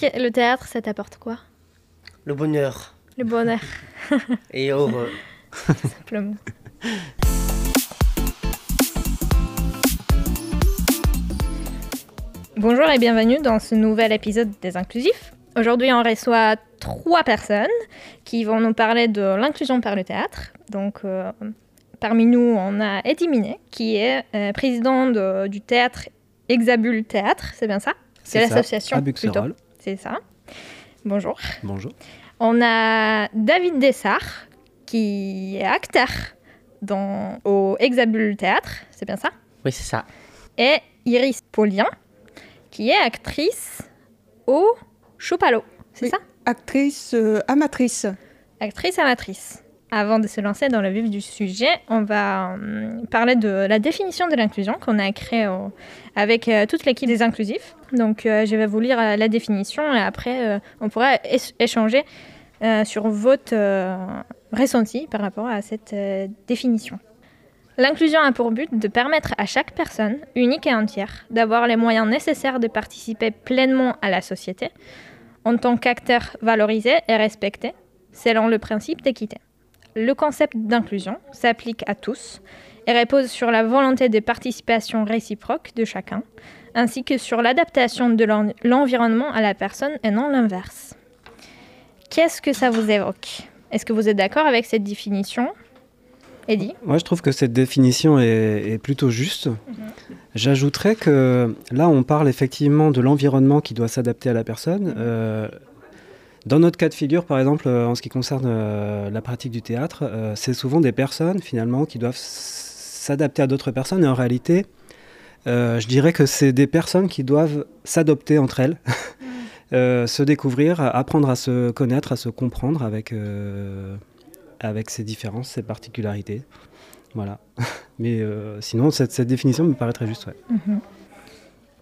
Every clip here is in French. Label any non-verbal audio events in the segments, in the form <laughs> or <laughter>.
Le théâtre, ça t'apporte quoi? Le bonheur. Le bonheur. <laughs> Et heureux. <laughs> Simplement. Bonjour et bienvenue dans ce nouvel épisode des Inclusifs. Aujourd'hui, on reçoit trois personnes qui vont nous parler de l'inclusion par le théâtre. Donc, euh, parmi nous, on a Eddie Minet, qui est euh, président de- du théâtre Exabule Théâtre, c'est bien ça? C'est l'association à. C'est ça. Bonjour. Bonjour. On a David Dessart, qui est acteur dans, au Exabule Théâtre, c'est bien ça? Oui, c'est ça. Et Iris Paulien, qui est actrice au Choupalo, c'est Oui. ça? Actrice euh, amatrice. Actrice amatrice. Avant de se lancer dans le vif du sujet, on va hum, parler de la définition de l'inclusion qu'on a créée avec euh, toute l'équipe des inclusifs. Donc, euh, je vais vous lire euh, la définition et après, on pourra échanger sur votre ressenti par rapport à cette définition. L'inclusion a pour but de permettre à chaque personne, unique et entière, d'avoir les moyens nécessaires de participer pleinement à la société en tant qu'acteur valorisé et respecté, selon le principe d'équité. Le concept d'inclusion s'applique à tous et repose sur la volonté de participation réciproque de chacun, ainsi que sur l'adaptation de l'en- l'environnement à la personne et non l'inverse. Qu'est-ce que ça vous évoque? Est-ce que vous êtes d'accord avec cette définition? Eddie Moi, je trouve que cette définition est, est plutôt juste. J'ajouterais que là, on parle effectivement de l'environnement qui doit s'adapter à la personne. Euh, dans notre cas de figure, par exemple, euh, en ce qui concerne euh, la pratique du théâtre, euh, c'est souvent des personnes finalement qui doivent s'adapter à d'autres personnes. Et en réalité, je dirais que c'est des personnes qui doivent s'adopter entre elles, <laughs> se découvrir, apprendre à se connaître, à se comprendre avec, euh, avec ses différences, ses particularités. Voilà. <laughs> Mais sinon, cette, définition me paraît très juste. ouais.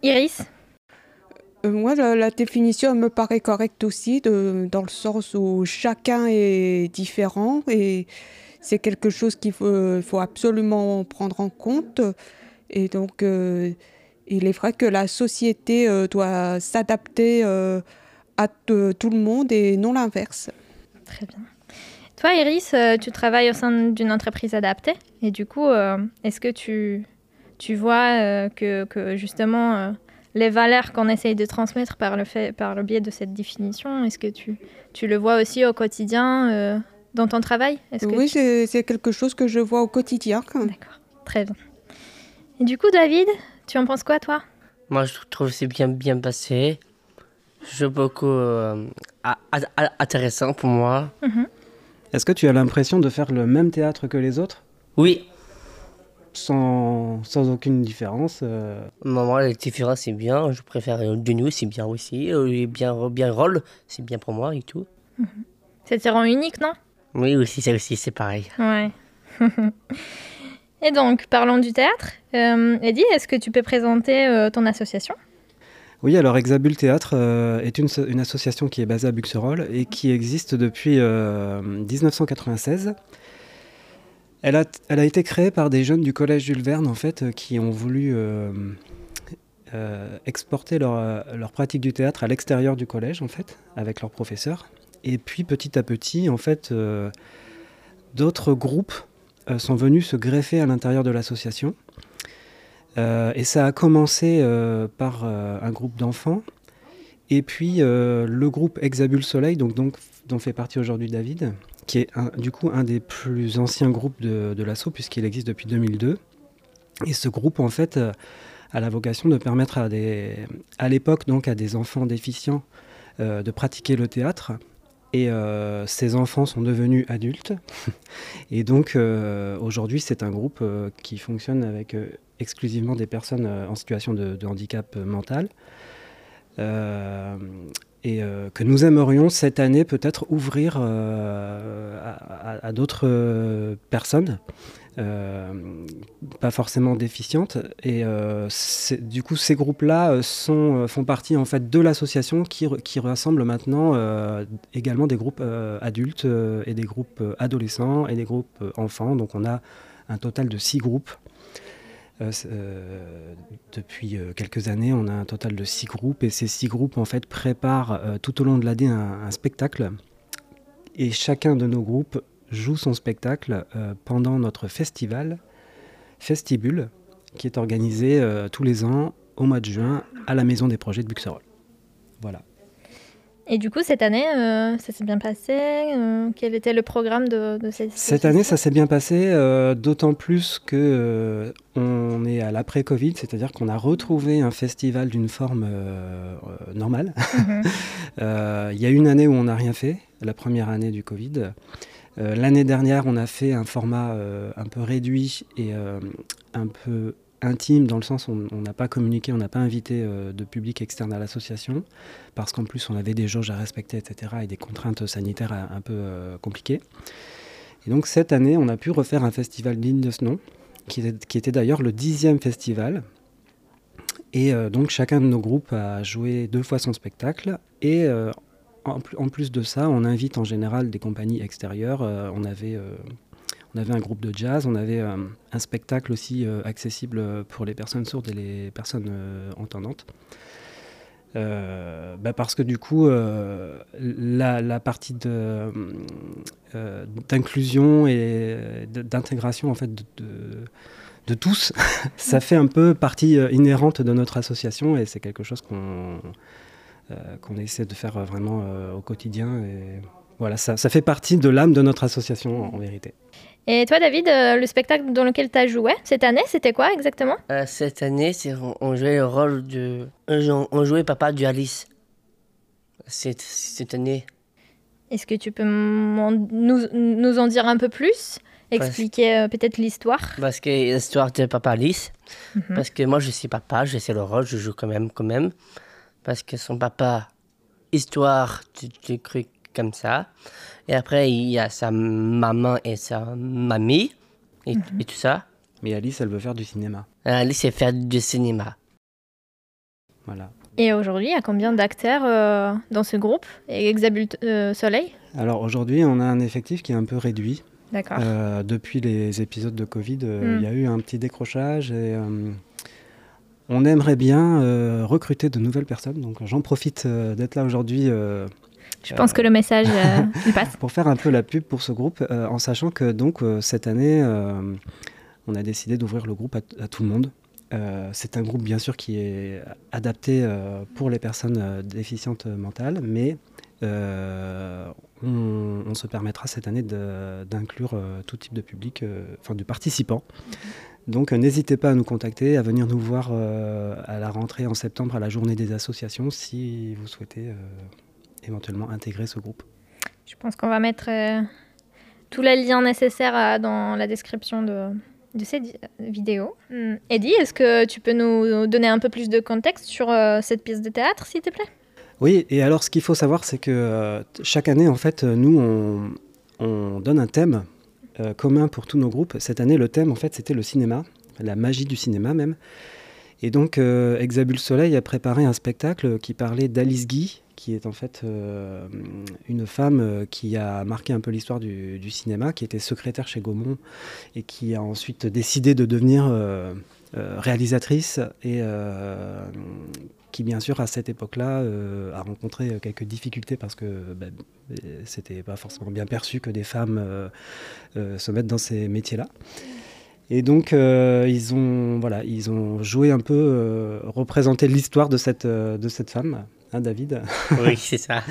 Iris? Moi, la, définition me paraît correcte aussi, dans le sens où chacun est différent et c'est quelque chose qu'il faut, absolument prendre en compte. Et donc, euh, il est vrai que la société euh, doit s'adapter euh, à tout le monde et non l'inverse. Très bien. Toi, Iris, euh, tu travailles au sein d'une entreprise adaptée. Et du coup, euh, est-ce que tu, tu vois euh, que, justement euh, les valeurs qu'on essaye de transmettre par le, fait, par le biais de cette définition, est-ce que tu, tu le vois aussi au quotidien euh, dans ton travail? Que Oui, tu- c'est quelque chose que je vois au quotidien. D'accord, très bien. Et du coup, David, tu en penses quoi, toi? Moi, je trouve que c'est bien, bien passé. Je beaucoup euh, intéressant pour moi. Est-ce que tu as l'impression de faire le même théâtre que les autres? Oui, sans, sans aucune différence euh, maman, les différences, c'est bien. Je préfère euh, nous, c'est bien aussi. Euh, et bien, bien rôle, c'est bien pour moi et tout. Ça te rend unique, non? Oui, aussi, ça aussi, c'est pareil. Ouais. <laughs> Et donc, parlons du théâtre. Euh, Eddie, est-ce que tu peux présenter euh, ton association? Oui, alors Exabule Théâtre euh, est une, so- une association qui est basée à Buxerolles et qui existe depuis euh, 1996. Elle a, été créée par des jeunes du collège Jules Verne, en fait, euh, qui ont voulu euh, euh, exporter leur, pratique du théâtre à l'extérieur du collège, en fait, avec leurs professeurs. Et puis, petit à petit, en fait, d'autres groupes sont venus se greffer à l'intérieur de l'association. Et ça a commencé par un groupe d'enfants. Et puis le groupe Exabule Soleil, donc, donc, dont fait partie aujourd'hui David, qui est un- du coup un des plus anciens groupes de, de l'assaut, puisqu'il existe depuis 2002. Et ce groupe, en fait, euh, a la vocation de permettre à, des, à l'époque donc à des enfants déficients euh, de pratiquer le théâtre. Et euh, ces enfants sont devenus adultes. <laughs> Et donc aujourd'hui, c'est un groupe qui fonctionne avec exclusivement des personnes en situation de, handicap mental. Et euh, que nous aimerions cette année peut-être ouvrir euh, à, d'autres euh, personnes, pas forcément déficientes. Et du coup, ces groupes-là font partie en fait de l'association qui, qui rassemble maintenant également des groupes adultes et des groupes adolescents et des groupes enfants. Donc on a un total de six groupes Euh, depuis quelques années, on a un total de six groupes et ces six groupes en fait préparent tout au long de l'année un, spectacle et chacun de nos groupes joue son spectacle pendant notre festival Festibule qui est organisé tous les ans au mois de juin à la Maison des Projets de Buxerolles. Voilà. Et du coup, cette année, euh, ça s'est bien passé euh, Quel était le programme de, cette Cette année, ça s'est bien passé, euh, d'autant plus que on est à l'après-Covid, c'est-à-dire qu'on a retrouvé un festival d'une forme normale. Mhm. <laughs> Il y a une année où on n'a rien fait, la première année du Covid. L'année dernière, on a fait un format un peu réduit et un peu intime dans le sens où on n'a pas communiqué, on n'a pas invité euh, de public externe à l'association, parce qu'en plus on avait des jauges à respecter, etc., et des contraintes sanitaires un, peu euh, compliquées. Et donc cette année, on a pu refaire un festival digne de ce nom, qui était, d'ailleurs le dixième festival. Et euh, donc chacun de nos groupes a joué deux fois son spectacle. Et en, en, plus de ça, on invite en général des compagnies extérieures. on avait on avait un groupe de jazz, on avait euh, un spectacle aussi euh, accessible pour les personnes sourdes et les personnes euh, entendantes. Bah, parce que du coup, la, partie d'inclusion et d'intégration en fait de, tous, <laughs> ça fait un peu partie inhérente de notre association et c'est quelque chose qu'on essaie de faire vraiment au quotidien. Voilà, ça fait partie de l'âme de notre association en vérité. Et toi, David, euh, le spectacle dans lequel tu as joué cette année, c'était quoi exactement? Euh, Cette année, on, jouait le rôle de. On jouait papa du Alice. Cette, cette année. Est-ce que tu peux nous, nous, en dire un peu plus? Expliquer euh, peut-être l'histoire? Parce que l'histoire de papa Alice. Mhm. Parce que moi, je suis papa, je sais le rôle, je joue quand même, quand même. Parce que son papa, histoire du truc comme ça. Et après, il y a sa maman et sa mamie et, mhm. tout ça. Mais Alice, elle veut faire du cinéma. Alice, elle veut faire du cinéma. Voilà. Et aujourd'hui, il y a combien d'acteurs euh, dans ce groupe? Et Exabulte euh, Soleil? Alors aujourd'hui, on a un effectif qui est un peu réduit. D'accord. Euh, depuis les épisodes de Covid, il y a hmm. eu un petit décrochage et on aimerait bien recruter de nouvelles personnes. Donc j'en profite d'être là aujourd'hui je pense que le message euh, passe. <laughs> Pour faire un peu la pub pour ce groupe, euh, en sachant que donc euh, cette année, on a décidé d'ouvrir le groupe à, tout le monde. c'est un groupe bien sûr qui est adapté pour les personnes déficientes mentales, mais on, se permettra cette année d'inclure tout type de public, enfin de participants. Donc n'hésitez pas à nous contacter, à venir nous voir à la rentrée en septembre à la journée des associations si vous souhaitez éventuellement intégrer ce groupe Je pense qu'on va mettre euh, tous les liens nécessaires euh, dans la description de, de cette vidéo. Hmm. Eddie, est-ce que tu peux nous donner un peu plus de contexte sur euh, cette pièce de théâtre, s'il te plaît? Oui, et alors ce qu'il faut savoir, c'est que chaque année, en fait, nous, on, on donne un thème commun pour tous nos groupes. Cette année, le thème, en fait, c'était le cinéma, la magie du cinéma même. Et donc, Exabule Soleil a préparé un spectacle qui parlait d'Alice Guy, qui est en fait euh, une femme euh, qui a marqué un peu l'histoire du, cinéma, qui était secrétaire chez Gaumont et qui a ensuite décidé de devenir euh, réalisatrice et qui bien sûr à cette époque-là a rencontré quelques difficultés parce que ben, c'était pas forcément bien perçu que des femmes se mettent dans ces métiers-là. Et donc, ils, ont, voilà, ils ont joué un peu, représenté l'histoire de cette, de cette femme. Hein, David Oui, <laughs> c'est ça.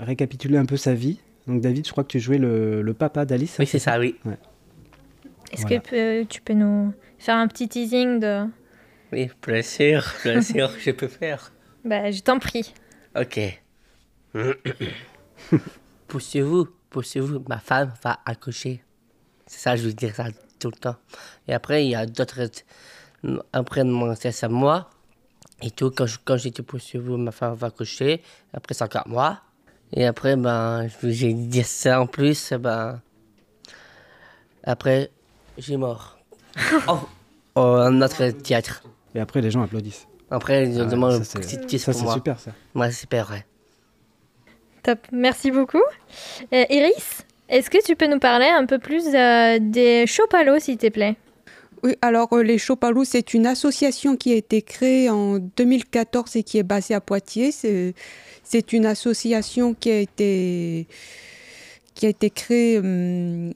récapituler un peu sa vie. Donc, David, je crois que tu jouais le, papa d'Alice. Oui, c'est ça, oui. Est-ce que tu peux nous faire un petit teasing de. Oui, bien sûr, bien sûr, je peux faire. Bah, je t'en prie. Ok. <coughs> poussez-vous, poussez-vous, ma femme va accoucher. C'est ça, je veux dire ça tout le temps. Et après, il y a d'autres. Après, c'est à moi, et tout, quand, quand j'étais poussé, vous, ma femme va coucher. Après, c'est encore moi. Et après, ben, j'ai dit ça en plus, ben. Après, j'ai mort. <laughs> oh, oh, notre théâtre. Et après, les gens applaudissent. Après, ils ah, demandent ça, c'est super, ça. Moi, c'est super, ouais. Top, merci beaucoup. Euh, Iris, est-ce que tu peux nous parler un peu plus euh, des Chopalo, s'il te plaît? Alors les Chopalous, c'est une association qui a été créée en 2014 et qui est basée à Poitiers. C'est une association qui a été, qui a été créée hum,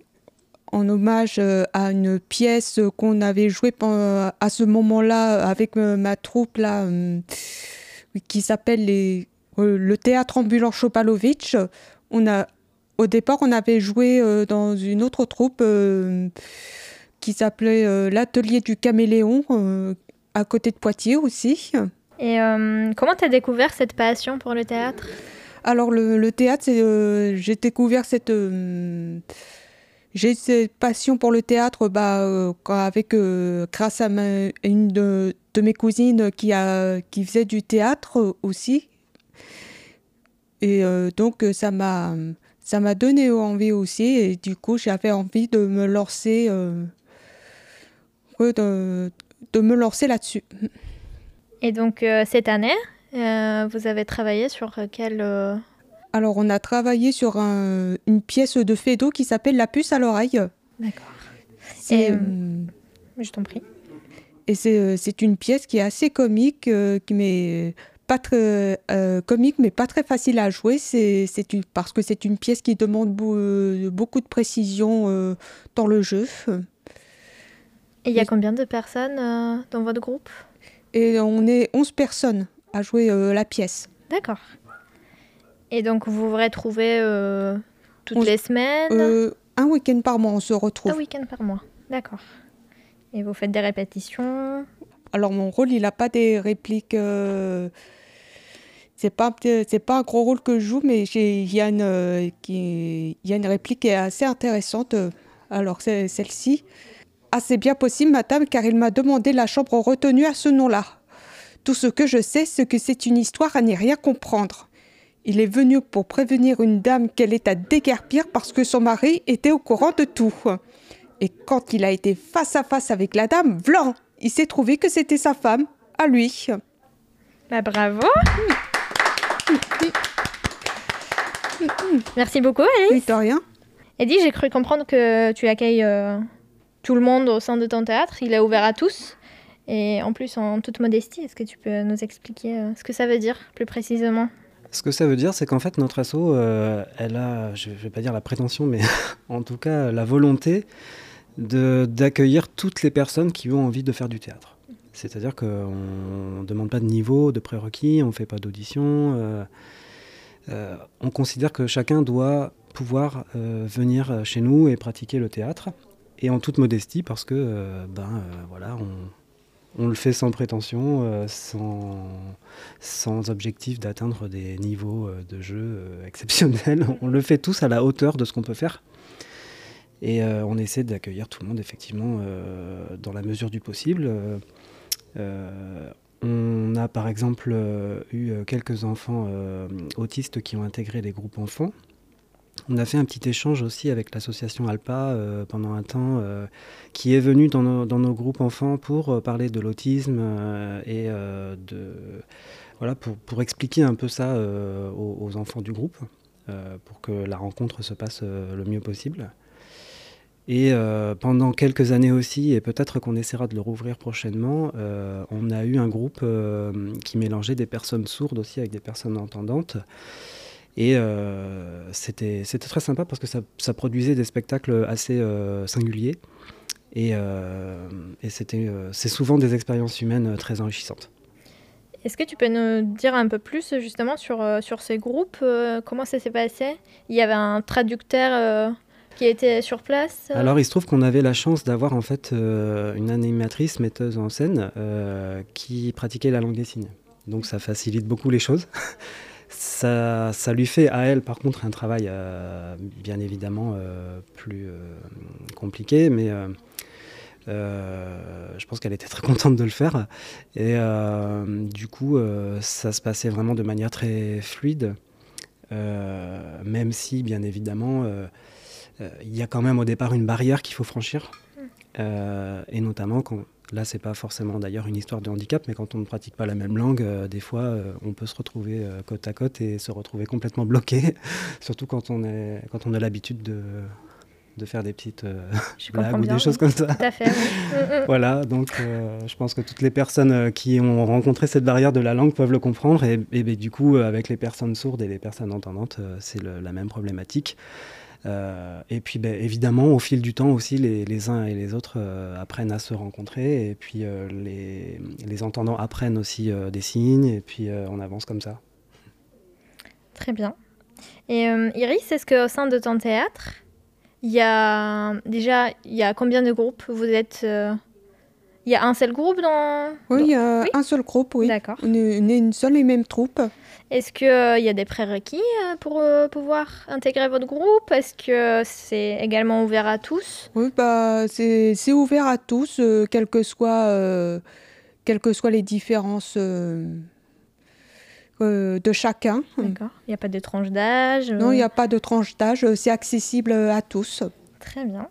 en hommage à une pièce qu'on avait jouée à ce moment-là avec ma troupe là, hum, qui s'appelle le théâtre ambulant Chopalovitch. Au départ, on avait joué dans une autre troupe qui s'appelait euh, l'atelier du caméléon euh, à côté de Poitiers aussi. Et euh, comment tu as découvert cette passion pour le théâtre? Alors le, théâtre, j'ai découvert cette j'ai cette passion pour le théâtre bah, avec grâce à une de, mes cousines qui a qui faisait du théâtre aussi. Et donc ça m'a ça m'a donné envie aussi. Et du coup j'avais envie de me lancer de, de me lancer là-dessus. Et donc euh, cette année, euh, vous avez travaillé sur quelle... Euh, Alors on a travaillé sur une pièce de Fédo qui s'appelle La puce à l'oreille. D'accord. Et je t'en prie. Et c'est une pièce qui est assez comique, qui met pas très comique mais pas très facile à jouer. C'est parce que c'est une pièce qui demande beaucoup de précision dans le jeu. Et il y a combien de personnes euh, dans votre groupe? Et on est 11 personnes à jouer euh, la pièce. D'accord. Et donc vous vous retrouvez euh, toutes les semaines? Un week-end par mois, on se retrouve. Un week-end par mois, d'accord. Et vous faites des répétitions? Alors mon rôle, il n'a pas des répliques. C'est pas, c'est pas un gros rôle que je joue, mais il y, a une, qui, y a une réplique qui est assez intéressante. Alors c'est celle-ci. Ah, c'est bien possible, madame, car il m'a demandé la chambre retenue à ce nom-là. Tout ce que je sais, c'est que c'est une histoire à n'y rien comprendre. Il est venu pour prévenir une dame qu'elle est à déguerpir parce que son mari était au courant de tout. Et quand il a été face à face avec la dame, blanc, il s'est trouvé que c'était sa femme, à lui. Bah bravo <laughs> Merci beaucoup, Alice. Oui, de rien. Eddie, j'ai cru comprendre que tu accueilles euh, tout le monde au sein de ton théâtre. Il est ouvert à tous. Et en plus, en toute modestie, est-ce que tu peux nous expliquer euh, ce que ça veut dire plus précisément? Ce que ça veut dire, c'est qu'en fait, notre asso, euh, elle a, je ne vais pas dire la prétention, mais <laughs> en tout cas la volonté d'accueillir toutes les personnes qui ont envie de faire du théâtre. C'est-à-dire qu'on ne demande pas de niveau, de prérequis, on ne fait pas d'audition. Euh, on considère que chacun doit pouvoir venir chez nous et pratiquer le théâtre et en toute modestie parce que euh, ben euh, voilà on, on, le fait sans prétention, euh, sans, sans objectif d'atteindre des niveaux de jeu exceptionnels. <laughs> On le fait tous à la hauteur de ce qu'on peut faire. Et on essaie d'accueillir tout le monde effectivement dans la mesure du possible. on a par exemple eu quelques enfants autistes qui ont intégré les groupes enfants. On a fait un petit échange aussi avec l'association Alpa euh, pendant un temps, euh, qui est venue dans nos, groupes enfants pour euh, parler de l'autisme et de voilà pour, expliquer un peu ça aux, enfants du groupe, pour que la rencontre se passe le mieux possible. Et pendant quelques années aussi, et peut-être qu'on essaiera de le rouvrir prochainement, on a eu un groupe qui mélangeait des personnes sourdes aussi avec des personnes entendantes. Et euh, c'était très sympa parce que ça, produisait des spectacles assez euh, singuliers. Et, euh, c'est souvent des expériences humaines très enrichissantes. Est-ce que tu peux nous dire un peu plus justement sur, sur ces groupes Comment ça s'est passé? Il y avait un traducteur qui était sur place Alors il se trouve qu'on avait la chance d'avoir en fait une animatrice, metteuse en scène, qui pratiquait la langue des signes. Donc ça facilite beaucoup les choses. <laughs> Ça, ça, lui fait à elle, par contre, un travail euh, bien évidemment euh, plus euh, compliqué, mais je pense qu'elle était très <laughs> contente de le faire. Et du coup, ça se passait vraiment de manière très fluide, même si, bien évidemment, il y a quand même au départ une barrière qu'il faut franchir, et notamment quand Là, c'est pas forcément d'ailleurs une histoire de handicap, mais quand on ne pratique pas la même langue, euh, des fois, euh, on peut se retrouver euh, côte à côte et se retrouver complètement bloqué, <laughs> surtout quand on, est, quand on a l'habitude de, de faire des petites <laughs> blagues ou bien. des choses comme ça. Tout à fait. oui. <laughs> Mm, mm. Voilà, donc je pense que toutes les personnes qui ont rencontré cette barrière de la langue peuvent le comprendre. Et, et ben, du coup, avec les personnes sourdes et les personnes entendantes, c'est le- la même problématique. Euh, et puis ben, évidemment, au fil du temps aussi, les, uns et les autres euh, apprennent à se rencontrer. Et puis euh, les, entendants apprennent aussi des signes. Et puis on avance comme ça. Très bien. Et Iris, est-ce qu'au sein de ton théâtre, il y a déjà il y a combien de groupes? Vous êtes il y a un seul groupe dans Oui, il y a Oui. un seul groupe, oui. D'accord. On est, on est une seule et même troupe. Est-ce qu'il y a des prérequis euh, pour euh, pouvoir intégrer votre groupe? Est-ce que c'est également ouvert à tous? Oui, bah, c'est ouvert à tous, euh, quelles que soient euh, quelles que soient les différences euh, euh, de chacun. D'accord. Il n'y a pas de tranche d'âge Non, euh, il n'y a pas de tranche d'âge, euh, c'est accessible à tous. Très bien.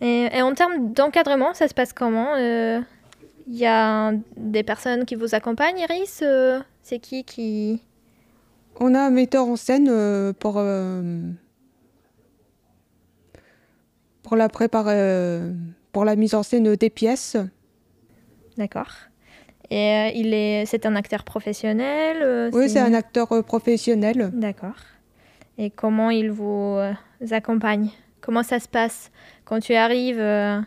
Et, et en termes d'encadrement, ça se passe comment Euh, Il y a des personnes qui vous accompagnent, Iris Euh, C'est qui qui... On a un metteur en scène euh, pour, euh, pour, la préparer, euh, pour la mise en scène des pièces. D'accord. Et euh, il est, c'est un acteur professionnel euh, Oui, c'est un acteur euh, professionnel. D'accord. Et comment il vous euh, accompagne? Comment ça se passe quand tu arrives euh,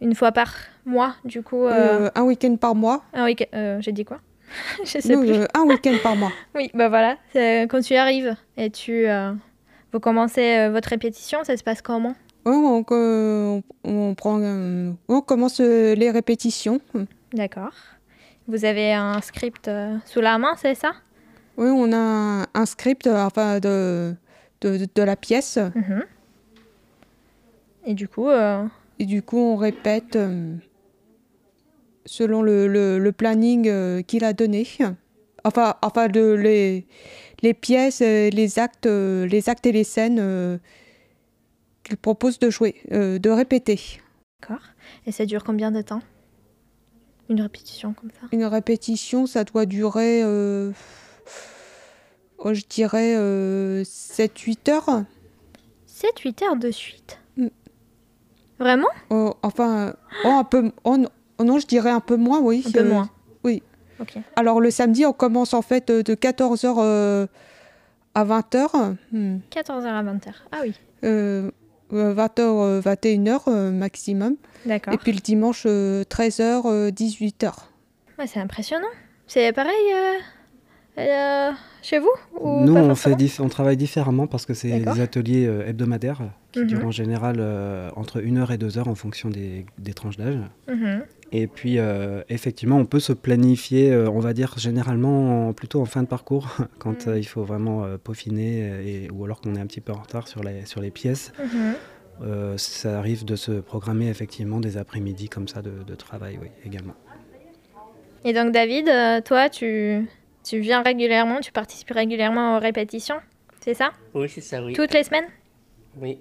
une fois par mois, du coup euh, Euh, un week-end par mois. un week- euh, J'ai dit quoi? <laughs> Je sais Non, plus. un week-end par mois. <laughs> Oui, bah voilà. Quand tu arrives et tu vous commencez votre répétition, ça se passe comment? On, on prend, on commence les répétitions. D'accord. Vous avez un script sous la main, c'est ça? Oui, on a un, script enfin, de, de, de la pièce. Mhm. Et du coup, euh, Et du coup, on répète euh, selon le, le- le planning euh, qu'il a donné. Enfin, enfin de, les, les pièces, euh, les actes, euh, les actes et les scènes euh, qu'il propose de jouer, euh, de répéter. d'accord. Et ça dure combien de temps? Une répétition comme ça? Une répétition, ça doit durer, euh, oh, je dirais, 7-8 heures. 7-8 heures de suite. Vraiment? Oh, enfin, oh, un peu, oh, non, oh non, je dirais un peu moins, oui. Un peu Euh, moins. oui. Ok. Alors le samedi, on commence en fait euh, de 14h à 20h. 14h à 20h. Ah oui. Euh, 20h, 21h maximum. D'accord. Et puis le dimanche, 13h, 18h. Ouais, c'est impressionnant. C'est pareil euh, chez vous ou Nous, on, fait travaille différemment parce que c'est des ateliers euh, hebdomadaires qui Mhm. durent en général euh, entre 1 heure et 2 heures en fonction des, des tranches d'âge. Mhm. Et puis, effectivement, on peut se planifier, on va dire, généralement en- plutôt en fin de parcours, <laughs> quand Mhm. il faut vraiment peaufiner, et, ou alors qu'on est un petit peu en retard sur les, sur les pièces. Ça arrive de se programmer effectivement des après-midi comme ça de, de travail, oui, également. Et donc David, toi, tu, tu viens régulièrement, tu participes régulièrement aux répétitions, c'est ça? Oui, c'est ça, oui. Toutes les semaines? Oui,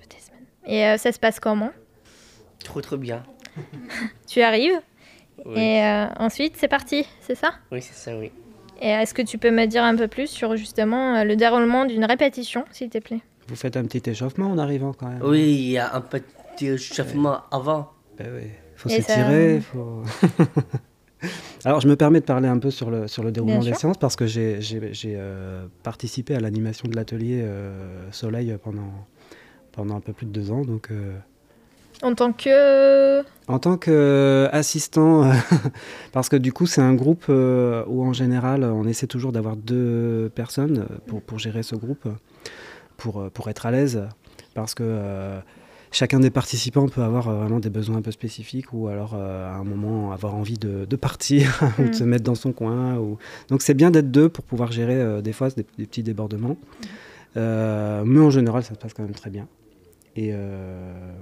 Toutes les semaines. Et euh, ça se passe comment? Trop trop bien. <laughs> Tu arrives? Oui, et euh, ensuite c'est parti, c'est ça? Oui c'est ça, oui. Et est-ce que tu peux me dire un peu plus sur justement euh, le déroulement d'une répétition, s'il te plaît? Vous faites un petit échauffement en arrivant quand même. Oui, il y a un petit échauffement avant. Ben oui, faut Et ça- s'étirer, faut... <laughs> <laughs> Alors, je me permets de parler un peu sur le, sur le déroulement des séances parce que j'ai euh, participé à l'animation de l'atelier euh, Soleil pendant, pendant un peu plus de deux ans. Donc, euh, En tant que... en tant qu'assistant, <laughs> parce que du coup, c'est un groupe euh, où en général, on essaie toujours d'avoir deux personnes pour, pour gérer ce groupe, pour, euh, pour être à l'aise, parce que euh, chacun des participants peut avoir euh, vraiment des besoins un peu spécifiques, ou alors euh, à un moment avoir envie de, de partir, <laughs> ou Mm. de se mettre dans son coin. Ou... Donc c'est bien d'être deux pour pouvoir gérer euh, des fois des, des petits débordements. Euh, mais en général, ça se passe quand même très bien. Et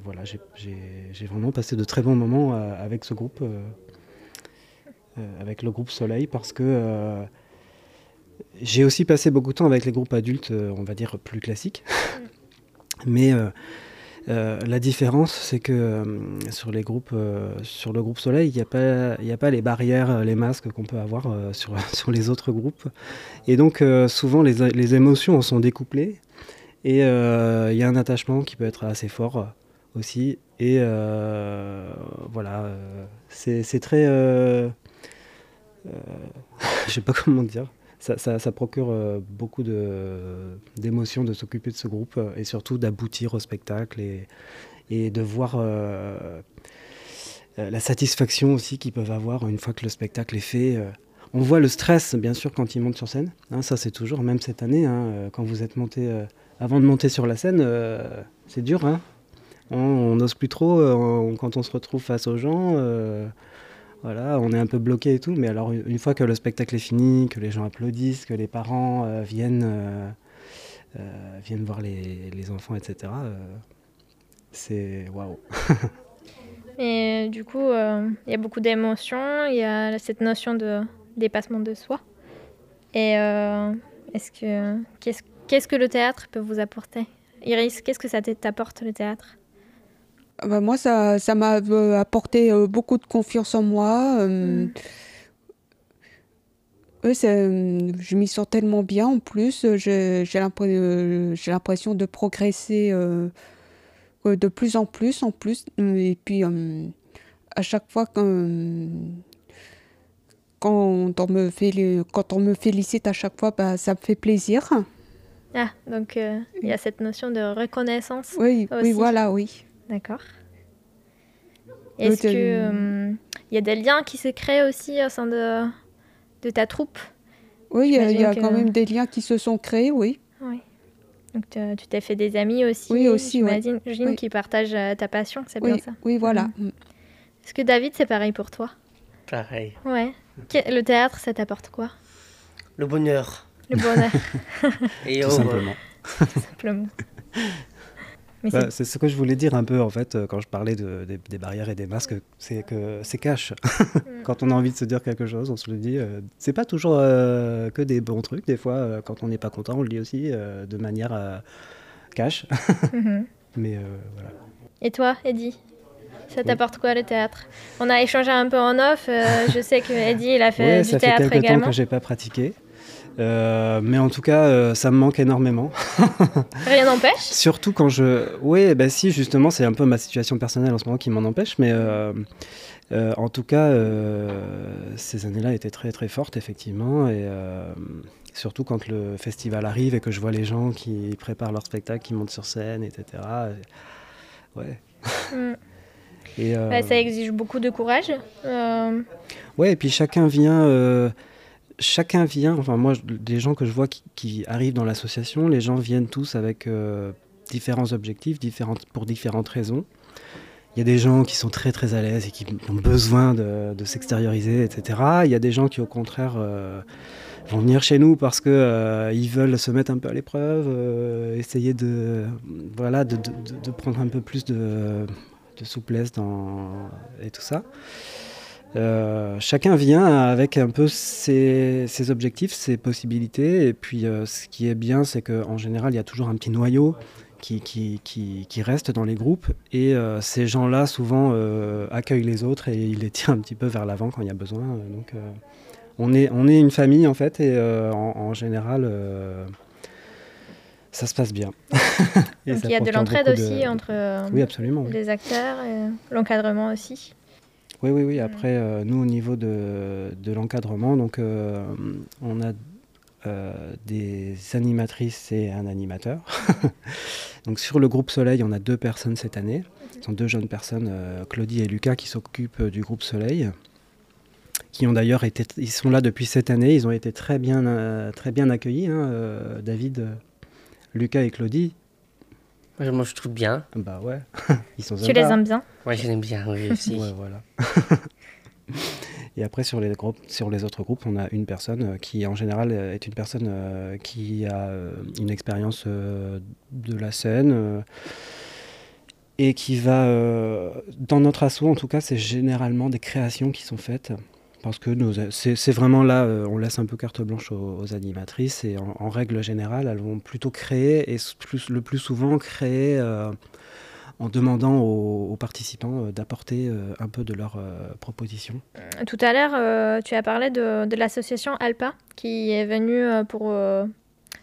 voilà, j'ai- vraiment passé de très bons moments avec ce groupe, avec le groupe Soleil, parce que j'ai aussi passé beaucoup de temps avec les groupes adultes, on va dire plus classiques. <laughs> Mais euh, la différence, c'est que euh, sur les groupes, euh, sur le groupe Soleil, il n'y a pas, a pas les barrières, les masques qu'on peut avoir sur, <laughs> sur les autres groupes. Et donc, souvent, les, les émotions en sont découplées. Et il y a un attachement qui peut être assez fort aussi. Et voilà, c'est très... <laughs> je sais pas comment dire ça, procure euh, beaucoup d'émotions de, s'occuper de ce groupe euh, et surtout d'aboutir au spectacle et, de voir euh, la satisfaction aussi qu'ils peuvent avoir une fois que le spectacle est fait. On voit le stress, bien sûr, quand ils montent sur scène. Hein, ça, c'est toujours, même cette année, hein, quand vous êtes monté, avant de monter sur la scène, c'est dur. Hein. on n'ose plus trop quand on se retrouve face aux gens voilà, on est un peu bloqué et tout, mais alors une fois que le spectacle est fini, que les gens applaudissent, que les parents euh, viennent, euh, euh, viennent voir les, enfants, etc., c'est waouh. <laughs> Et du coup, il y a beaucoup d'émotions, il y a cette notion de dépassement de soi. Et est-ce que qu'est-ce que le théâtre peut vous apporter? Iris, qu'est-ce que ça t'apporte le théâtre? Bah, moi, ça, ça m'a euh, apporté euh, beaucoup de confiance en moi. Euh, mm. je m'y sens tellement bien en plus. J'ai l'impression de progresser de plus en plus en plus. Et puis, à chaque fois quand, quand, on me fait, quand on me félicite, à chaque fois, bah, ça me fait plaisir. Ah, donc il y a cette notion de reconnaissance. Oui, oui voilà, oui. D'accord. Est-ce qu'il euh, y a des liens qui se créent aussi au sein de, de ta troupe? Oui, il y a, quand même des liens qui se sont créés, oui. Oui. Donc tu t'es fait des amis aussi Oui, aussi, j'imagine, oui. qui partagent euh, ta passion, c'est bien ça Oui, voilà. Mm. Est-ce que David, c'est pareil pour toi? Pareil. Ouais. Le théâtre, ça t'apporte quoi? Le bonheur. Le bonheur. <laughs> <laughs> Et Tout simplement. Tout simplement. <laughs> Bah, c'est ce que je voulais dire un peu en fait euh, quand je parlais de, des, barrières et des masques, c'est que c'est cash. Mm. <laughs> quand on a envie de se dire quelque chose, on se le dit. Euh, c'est pas toujours euh, que des bons trucs. Des fois, quand on n'est pas content, on le dit aussi de manière cash. <laughs> Mm-hmm. Mais voilà. Et toi, Eddie? Ça t'apporte quoi le théâtre? On a échangé un peu en off. je sais que Eddie, il a fait du théâtre également. Ça fait quelques temps que j'ai pas pratiqué. Euh, mais en tout cas, euh, ça me manque énormément. <laughs> Rien n'empêche? Surtout quand je... Oui, bah si, justement, c'est un peu ma situation personnelle en ce moment qui m'en empêche, mais euh, en tout cas, ces années-là étaient très très fortes, effectivement, et surtout quand le festival arrive et que je vois les gens qui préparent leur spectacle, qui montent sur scène, etc. Ouais. Mm. <laughs> Et, ça exige beaucoup de courage. Ouais, et puis chacun vient chacun vient, enfin moi, des gens que je vois qui, arrivent dans l'association, les gens viennent tous avec euh, différents objectifs, différentes, pour différentes raisons. Il y a des gens qui sont très très à l'aise et qui ont besoin de, s'extérioriser, etc. Il y a des gens qui au contraire euh, vont venir chez nous parce qu'ils euh, ils veulent se mettre un peu à l'épreuve, essayer de, voilà, de, prendre un peu plus de, souplesse dans, et tout ça. Euh, chacun vient avec un peu ses, objectifs, ses possibilités. Et puis, euh, ce qui est bien, c'est qu'en général, il y a toujours un petit noyau qui, qui, qui, reste dans les groupes. Et euh, ces gens-là, souvent, accueillent les autres et ils les tirent un petit peu vers l'avant quand il y a besoin. Donc, on, est, on est une famille, en fait. Et en, général, ça se passe bien. <laughs> Donc, il y a de l'entraide aussi entre oui, absolument, les acteurs et l'encadrement aussi. Oui, oui, oui. Après, euh, nous, au niveau de, de l'encadrement, donc, euh, on a euh, des animatrices et un animateur. <laughs> donc, sur le groupe Soleil, on a deux personnes cette année. Ce sont deux jeunes personnes, Claudie et Lucas, qui s'occupent du groupe Soleil qui ont d'ailleurs été, ils sont là depuis cette année, ils ont été très bien, très bien accueillis, hein, David, Lucas et Claudie. Moi, je trouve bien. Bah ouais. <laughs> Ils sont tu les aimes bien Ouais, je les aime bien, oui, aussi. ouais, voilà. <laughs> Et après, sur les, groupes, sur les autres groupes, on a une personne euh, qui, en général, euh, est une personne euh, qui a une expérience de la scène et qui va, dans notre assaut, en tout cas, c'est généralement des créations qui sont faites parce que c'est vraiment là, euh, on laisse un peu carte blanche aux, animatrices et en, règle générale, elles vont plutôt créer et le plus souvent créer euh, en demandant aux, participants euh, d'apporter un peu de leur proposition. Tout à l'heure, tu as parlé de, l'association Alpa qui est venue pour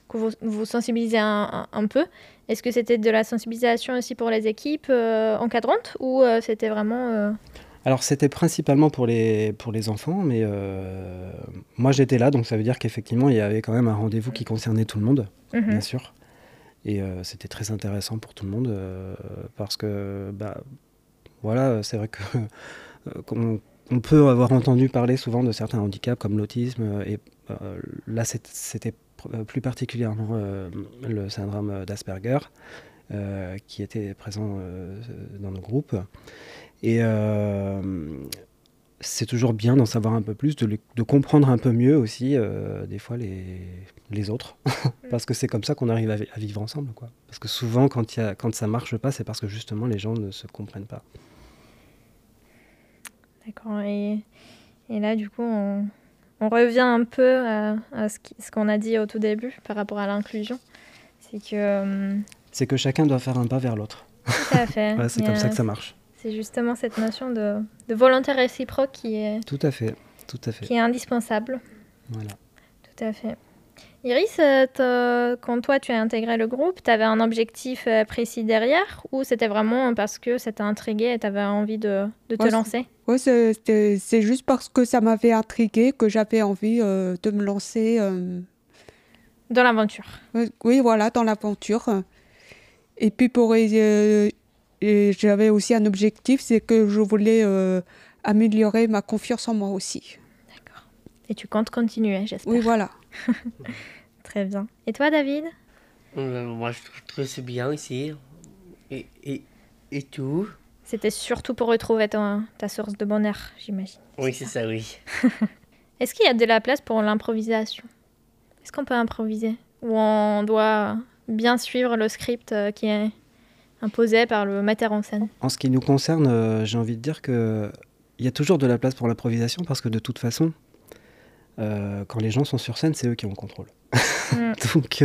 que vous, vous sensibilisez un, peu. Est-ce que c'était de la sensibilisation aussi pour les équipes encadrantes ou c'était vraiment... Alors c'était principalement pour les, pour les enfants, mais euh, moi j'étais là, donc ça veut dire qu'effectivement il y avait quand même un rendez-vous qui concernait tout le monde, mhm. bien sûr. Et euh, c'était très intéressant pour tout le monde, euh, parce que, bah, voilà, c'est vrai que qu'on- on peut avoir entendu parler souvent de certains handicaps comme l'autisme, et là c'était plus particulièrement le syndrome d'Asperger qui était présent dans nos groupes. Et euh, c'est toujours bien d'en savoir un peu plus, de, comprendre un peu mieux aussi, euh, des fois, les, les autres. <laughs> parce que c'est comme ça qu'on arrive à, vi- à vivre ensemble. Quoi. Parce que souvent, quand, y a, quand ça marche pas, c'est parce que justement, les gens ne se comprennent pas. D'accord. Et, et là, du coup, on, on revient un peu à, à ce qu'on a dit au tout début par rapport à l'inclusion. C'est que... euh, C'est que chacun doit faire un pas vers l'autre. tout à fait. <laughs> Voilà, c'est comme a- ça que ça marche. C'est justement cette notion de, de volonté réciproque qui est, Tout à fait. Tout à fait. qui est indispensable. Voilà. Tout à fait. Iris, euh, quand toi tu as intégré le groupe, tu avais un objectif euh, précis derrière ou c'était vraiment parce que ça t'a intrigué et tu avais envie de, de te Ouais, lancer? Ouais, c'est- juste parce que ça m'avait intrigué que j'avais envie euh, de me lancer. euh, dans l'aventure Oui, voilà, dans l'aventure. Et puis pour euh, j'avais aussi un objectif, c'est que je voulais euh, améliorer ma confiance en moi aussi. D'accord. Et tu comptes continuer, j'espère. Oui, voilà. <laughs> Très bien. Et toi, David? Euh, moi, je trouve, trouve c'est bien ici. Et, et, et tout. C'était surtout pour retrouver ton- ta source de bonheur, j'imagine. Oui, c'est ça, oui. <laughs> Est-ce qu'il y a de la place pour l'improvisation? Est-ce qu'on peut improviser? Ou on doit bien suivre le script euh, qui est imposé par le metteur en scène En ce qui nous concerne, euh, j'ai envie de dire que il y a toujours de la place pour l'improvisation parce que de toute façon, euh, quand les gens sont sur scène, c'est eux qui ont le contrôle. Mm. <laughs> Donc,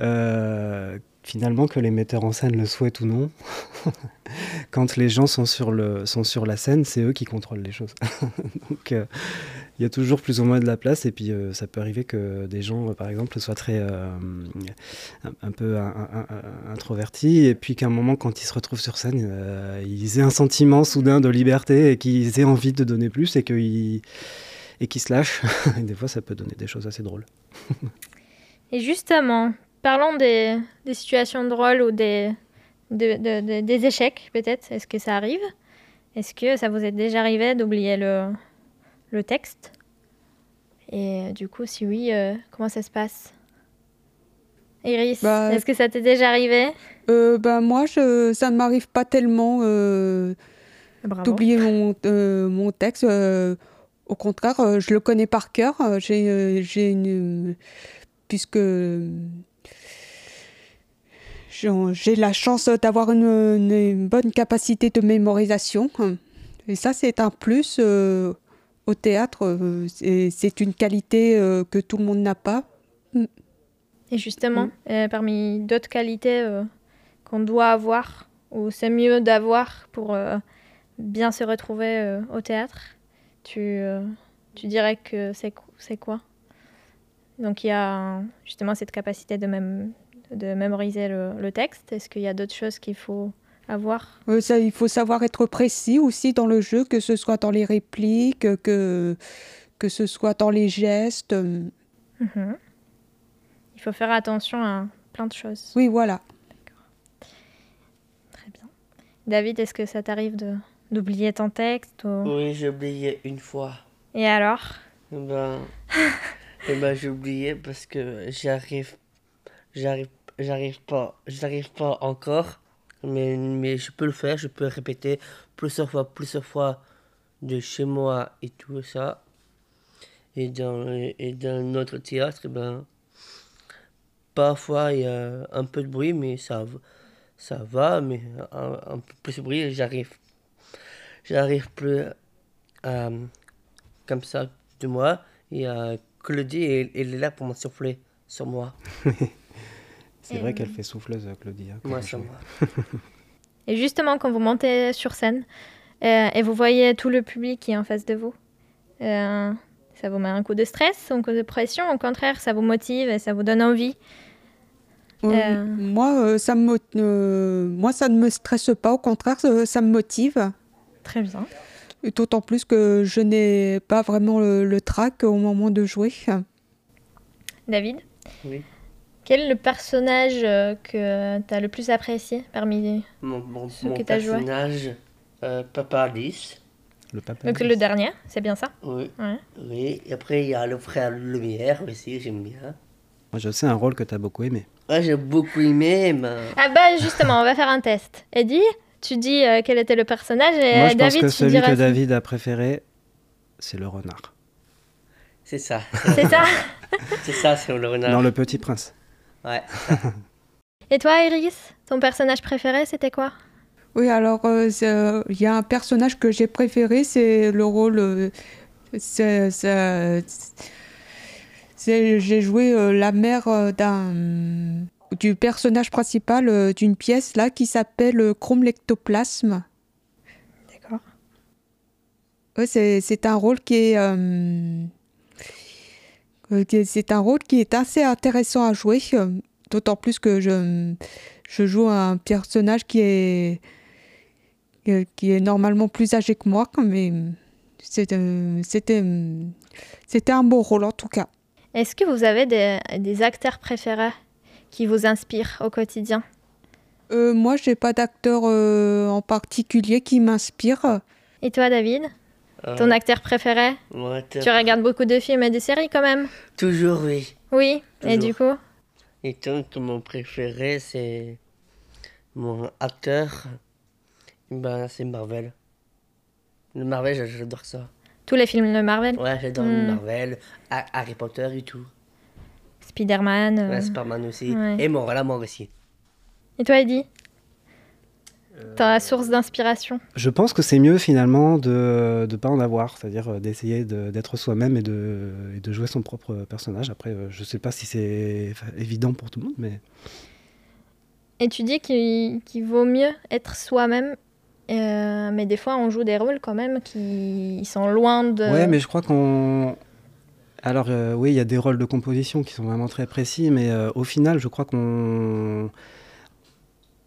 euh, finalement, que les metteurs en scène le souhaitent ou non, <laughs> quand les gens sont sur, le, sont sur la scène, c'est eux qui contrôlent les choses. <laughs> Donc, il y a toujours plus ou moins de la place, et puis euh, ça peut arriver que des gens, euh, par exemple, soient très euh, un, peu introvertis, et puis qu'à un moment, quand ils se retrouvent sur scène, ils aient un sentiment soudain de liberté et qu'ils aient envie de donner plus et qu'ils et qu'ils se lâchent. <laughs> Des fois, ça peut donner des choses assez drôles. <laughs> Et justement, parlons des, situations drôles ou des, de- de- de- des échecs, peut-être. Est-ce que ça arrive? Est-ce que ça vous est déjà arrivé d'oublier le, le texte Et euh, du coup, si oui, euh, comment ça se passe? Iris, Bah, est-ce que ça t'est déjà arrivé? Euh, ben moi, je, ça ne m'arrive pas tellement euh, Bravo. d'oublier mon, mon texte. au contraire, je le connais par cœur. J'ai j'ai une. Puisque. J'ai la chance d'avoir une, une- une bonne capacité de mémorisation. Et ça, c'est un plus euh, au théâtre. euh, c'est- une qualité euh, que tout le monde n'a pas. Et justement, Mm. euh, parmi d'autres qualités qu'on doit avoir, ou c'est mieux d'avoir pour bien se retrouver au théâtre, tu, tu dirais que c'est qu- c'est quoi? Donc il y a justement cette capacité de, même, de mémoriser le, le texte. Est-ce qu'il y a d'autres choses qu'il faut avoir Euh, ça, il faut savoir être précis aussi dans le jeu, que ce soit dans les répliques, que, que ce soit dans les gestes. Mhm. Il faut faire attention à plein de choses. Oui, voilà. Très bien. David, est-ce que ça t'arrive de- d'oublier ton texte ou- Oui, j'ai oublié une fois. Et alors? Eh Ben, <laughs> eh ben j'ai oublié parce que j'arrive, j'arrive, j'arrive pas, j'arrive pas encore, mais, mais je peux le faire, je peux répéter plusieurs fois, plusieurs fois de chez moi et tout ça. Et dans, et dans notre théâtre, eh ben, parfois il y a un peu de bruit, mais ça, ça va, mais un, peu plus de bruit, j'arrive, j'arrive plus comme ça de moi. Et euh, Claudie, elle, elle est là pour me souffler sur moi. <laughs> C'est vrai qu'elle fait souffleuse, Claudie. hein, Moi. <laughs> Et justement, quand vous montez sur scène euh, et vous voyez tout le public qui est en face de vous, euh, Ça vous met un coup de stress, un coup de pression Au contraire, ça vous motive et ça vous donne envie Euh, Euh. Moi, euh, ça me, mo- euh, moi, ça ne me stresse pas. Au contraire, ça, ça me motive. Très bien. Et D'autant plus que je n'ai pas vraiment le, le trac au moment de jouer. David? Oui. Quel est le personnage euh, que tu as le plus apprécié parmi Mon, mon, Ceux mon que t'as joué? personnage, euh, Papa Alice. Le papa. Donc, le dernier, c'est bien ça? Oui. Ouais. Oui. Et après, il y a le frère Lumière aussi, j'aime bien. Moi, je sais un rôle que tu as beaucoup aimé. Ouais, j'ai beaucoup aimé, mais. Ah bah justement, on va faire un test. Eddie, tu dis euh, quel était le personnage et Moi, je David, pense que tu celui que David a préféré, c'est le renard. C'est ça. C'est ça? <laughs> C'est ça, c'est le renard. Dans Le Petit Prince. Ouais. <laughs> Et toi, Iris Ton personnage préféré, c'était quoi? Oui, alors, euh, euh, il y a un personnage que j'ai préféré, c'est le rôle. euh, c'est- c'est- c'est- j'ai joué euh, la mère euh, d'un du personnage principal euh, d'une pièce là qui s'appelle euh, Chrome Lectoplasme. D'accord. Ouais, c'est, c'est un rôle qui est. euh, euh, qui est- c'est un rôle qui est assez intéressant à jouer, euh, d'autant plus que je, je joue un personnage qui est, euh, qui est normalement plus âgé que moi, mais euh, c'était, euh, un beau rôle en tout cas. Est-ce que vous avez des, des acteurs préférés qui vous inspirent au quotidien? Euh, moi, j'ai pas d'acteur euh, en particulier qui m'inspire. Et toi, David? Ton Euh, acteur préféré Tu regardes beaucoup de films et de séries quand même Toujours, oui. Oui. Et du coup Et donc, mon préféré, c'est. Mon acteur. Ben, c'est Marvel. Le Marvel, j'a- j'adore ça. Tous les films de Marvel? Ouais, j'adore Hmm. Marvel, Ha- Harry Potter et tout. Spider-Man euh. Ouais, Superman aussi. ouais. Et l'amour aussi. Et toi, Eddie? Ta source d'inspiration Je pense que c'est mieux finalement de ne pas en avoir, c'est-à-dire euh, d'essayer de- d'être soi-même et de, et de jouer son propre personnage. Après, euh, je sais pas si c'est évident pour tout le monde, mais Et tu dis qu'il qu'il vaut mieux être soi-même, euh, mais des fois on joue des rôles quand même qui sont loin de... ouais, mais je crois qu'on. Alors euh, oui, il y a des rôles de composition qui sont vraiment très précis, mais euh, au final, je crois qu'on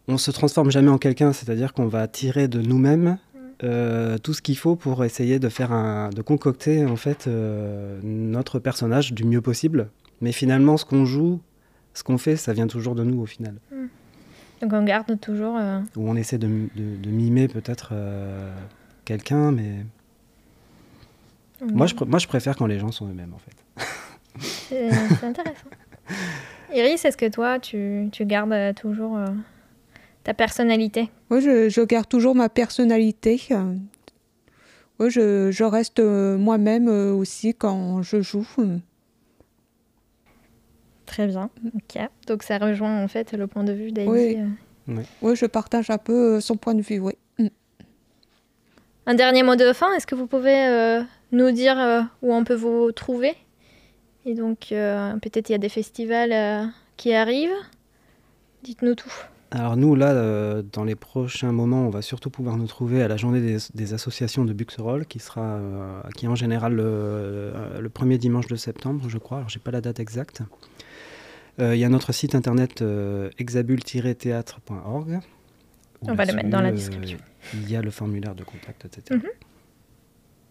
on se transforme jamais en quelqu'un, c'est-à-dire qu'on va tirer de nous-mêmes euh, tout ce qu'il faut pour essayer de faire un, de concocter en fait euh, notre personnage du mieux possible. Mais finalement, ce qu'on joue, ce qu'on fait, ça vient toujours de nous au final. Donc on garde toujours... euh, Où on essaie de, de- de mimer peut-être quelqu'un, mais moi je, pr- moi je préfère quand les gens sont eux-mêmes en fait. C'est intéressant. <laughs> Iris, est-ce que toi, tu, tu gardes toujours ta personnalité? Oui, je, je garde toujours ma personnalité. Ouais, je, je reste euh, moi-même euh, aussi quand je joue. Très bien. Ok. Donc ça rejoint en fait le point de vue d'Eddie. Oui. euh. Oui, je partage un peu son point de vue, oui. Mm. Un dernier mot de fin, est-ce que vous pouvez euh, nous dire euh, où on peut vous trouver? Et donc euh, peut-être il y a des festivals euh, qui arrivent. Dites-nous tout. Alors nous, là, euh, dans les prochains moments, on va surtout pouvoir nous trouver à la journée des, des associations de Buxerolles, qui sera, euh, qui est en général le, euh, le premier dimanche de septembre, je crois. Alors, j'ai pas la date exacte. Euh, Il y a notre site internet exabule-théâtre.org. où On va le mettre dans la description. il y a le formulaire de contact, etc. Mhm.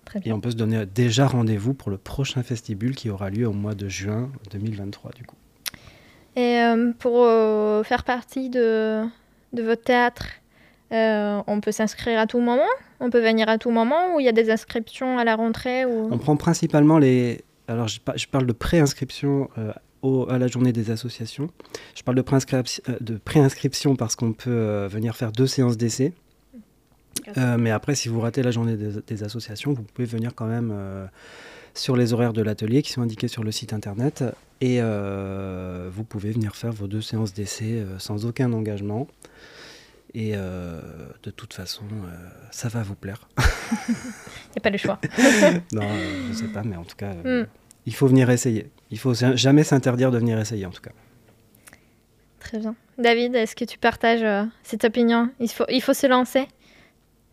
Très Et bien. on peut se donner déjà rendez-vous pour le prochain festibule qui aura lieu au mois de juin 2023, du coup. Et euh, pour euh, faire partie de, de votre théâtre, euh, on peut s'inscrire à tout moment? On peut venir à tout moment Ou il y a des inscriptions à la rentrée ou... On prend principalement les. Alors, je, par- je parle de préinscription euh, au- à la journée des associations. Je parle de préinscription, parce qu'on peut euh, venir faire deux séances d'essai. Mais après, si vous ratez la journée des, des associations, vous pouvez venir quand même sur les horaires de l'atelier qui sont indiqués sur le site internet. Et euh, vous pouvez venir faire vos deux séances d'essai euh, sans aucun engagement. Et euh, de toute façon, euh, ça va vous plaire. <laughs> Il n'y a pas le choix. <laughs> non, euh, je sais pas, mais en tout cas, euh, Mm. il faut venir essayer. Il faut sa- jamais s'interdire de venir essayer, en tout cas. Très bien. David, est-ce que tu partages cette opinion? Il faut, il faut se lancer?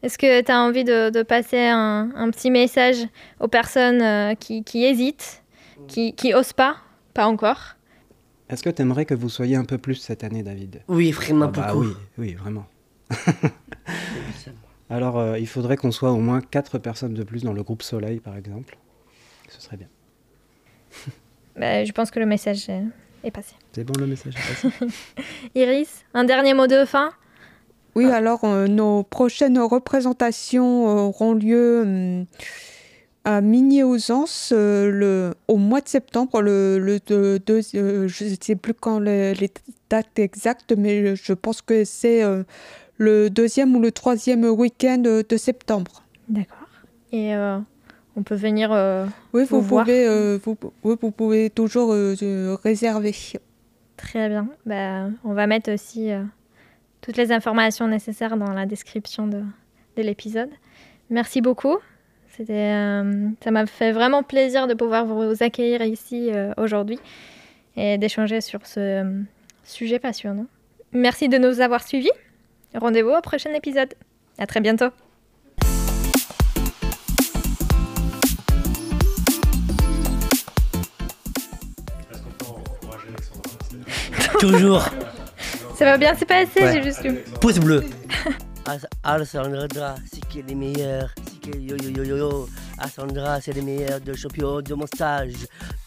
Est-ce que tu as envie de, de passer un, un, petit message aux personnes euh, qui, qui, hésitent, qui, qui osent pas Pas encore? Est-ce que tu aimerais que vous soyez un peu plus cette année, David? Oui, vraiment Ah bah beaucoup. oui, oui, vraiment. <laughs> Alors, euh, il faudrait qu'on soit au moins 4 personnes de plus dans le groupe Soleil, par exemple. Ce serait bien. <laughs> Bah, je pense que le message est passé. C'est bon, le message est passé <laughs> Iris, un dernier mot de fin? Oui, alors euh, nos prochaines représentations euh, auront lieu hum, à Migné-aux-Anses euh, au mois de septembre. Le, le de- de- euh, je ne sais plus quand les, les dates exactes, mais je pense que c'est le deuxième ou le troisième week-end de septembre. D'accord. Et on peut venir. Oui, vous voir. pouvez, vous, oui, vous pouvez toujours réserver. Très bien. Bah, on va mettre aussi toutes les informations nécessaires dans la description de, de l'épisode. Merci beaucoup. C'était, euh, ça m'a fait vraiment plaisir de pouvoir vous accueillir ici euh, aujourd'hui et d'échanger sur ce euh, sujet passionnant. Merci de nous avoir suivis. Rendez-vous au prochain épisode. À très bientôt. Toujours. Ça va bien se passer, Ouais. j'ai juste eu. Pouce bleu. <laughs> Alessandra, c'est qui est les meilleurs. C'est qui est yo yo yo yo yo. Alessandra, c'est les meilleurs de champion de mon stage.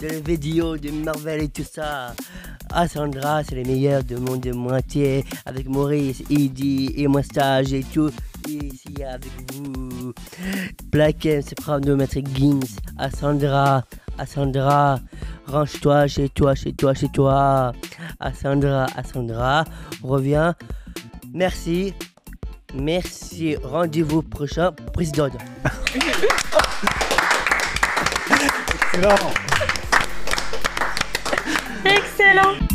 De les vidéos de Marvel et tout ça. Alessandra, c'est les meilleurs de mon de moitié. Avec Maurice, Idi et mon stage et tout. Ici avec vous. Black M, c'est prof de maître Gims. Alessandra, Alessandra. Range-toi chez toi, chez toi, chez toi. Alessandra, Alessandra. Reviens. Merci. Merci. Rendez-vous prochain. Président. <laughs> Excellent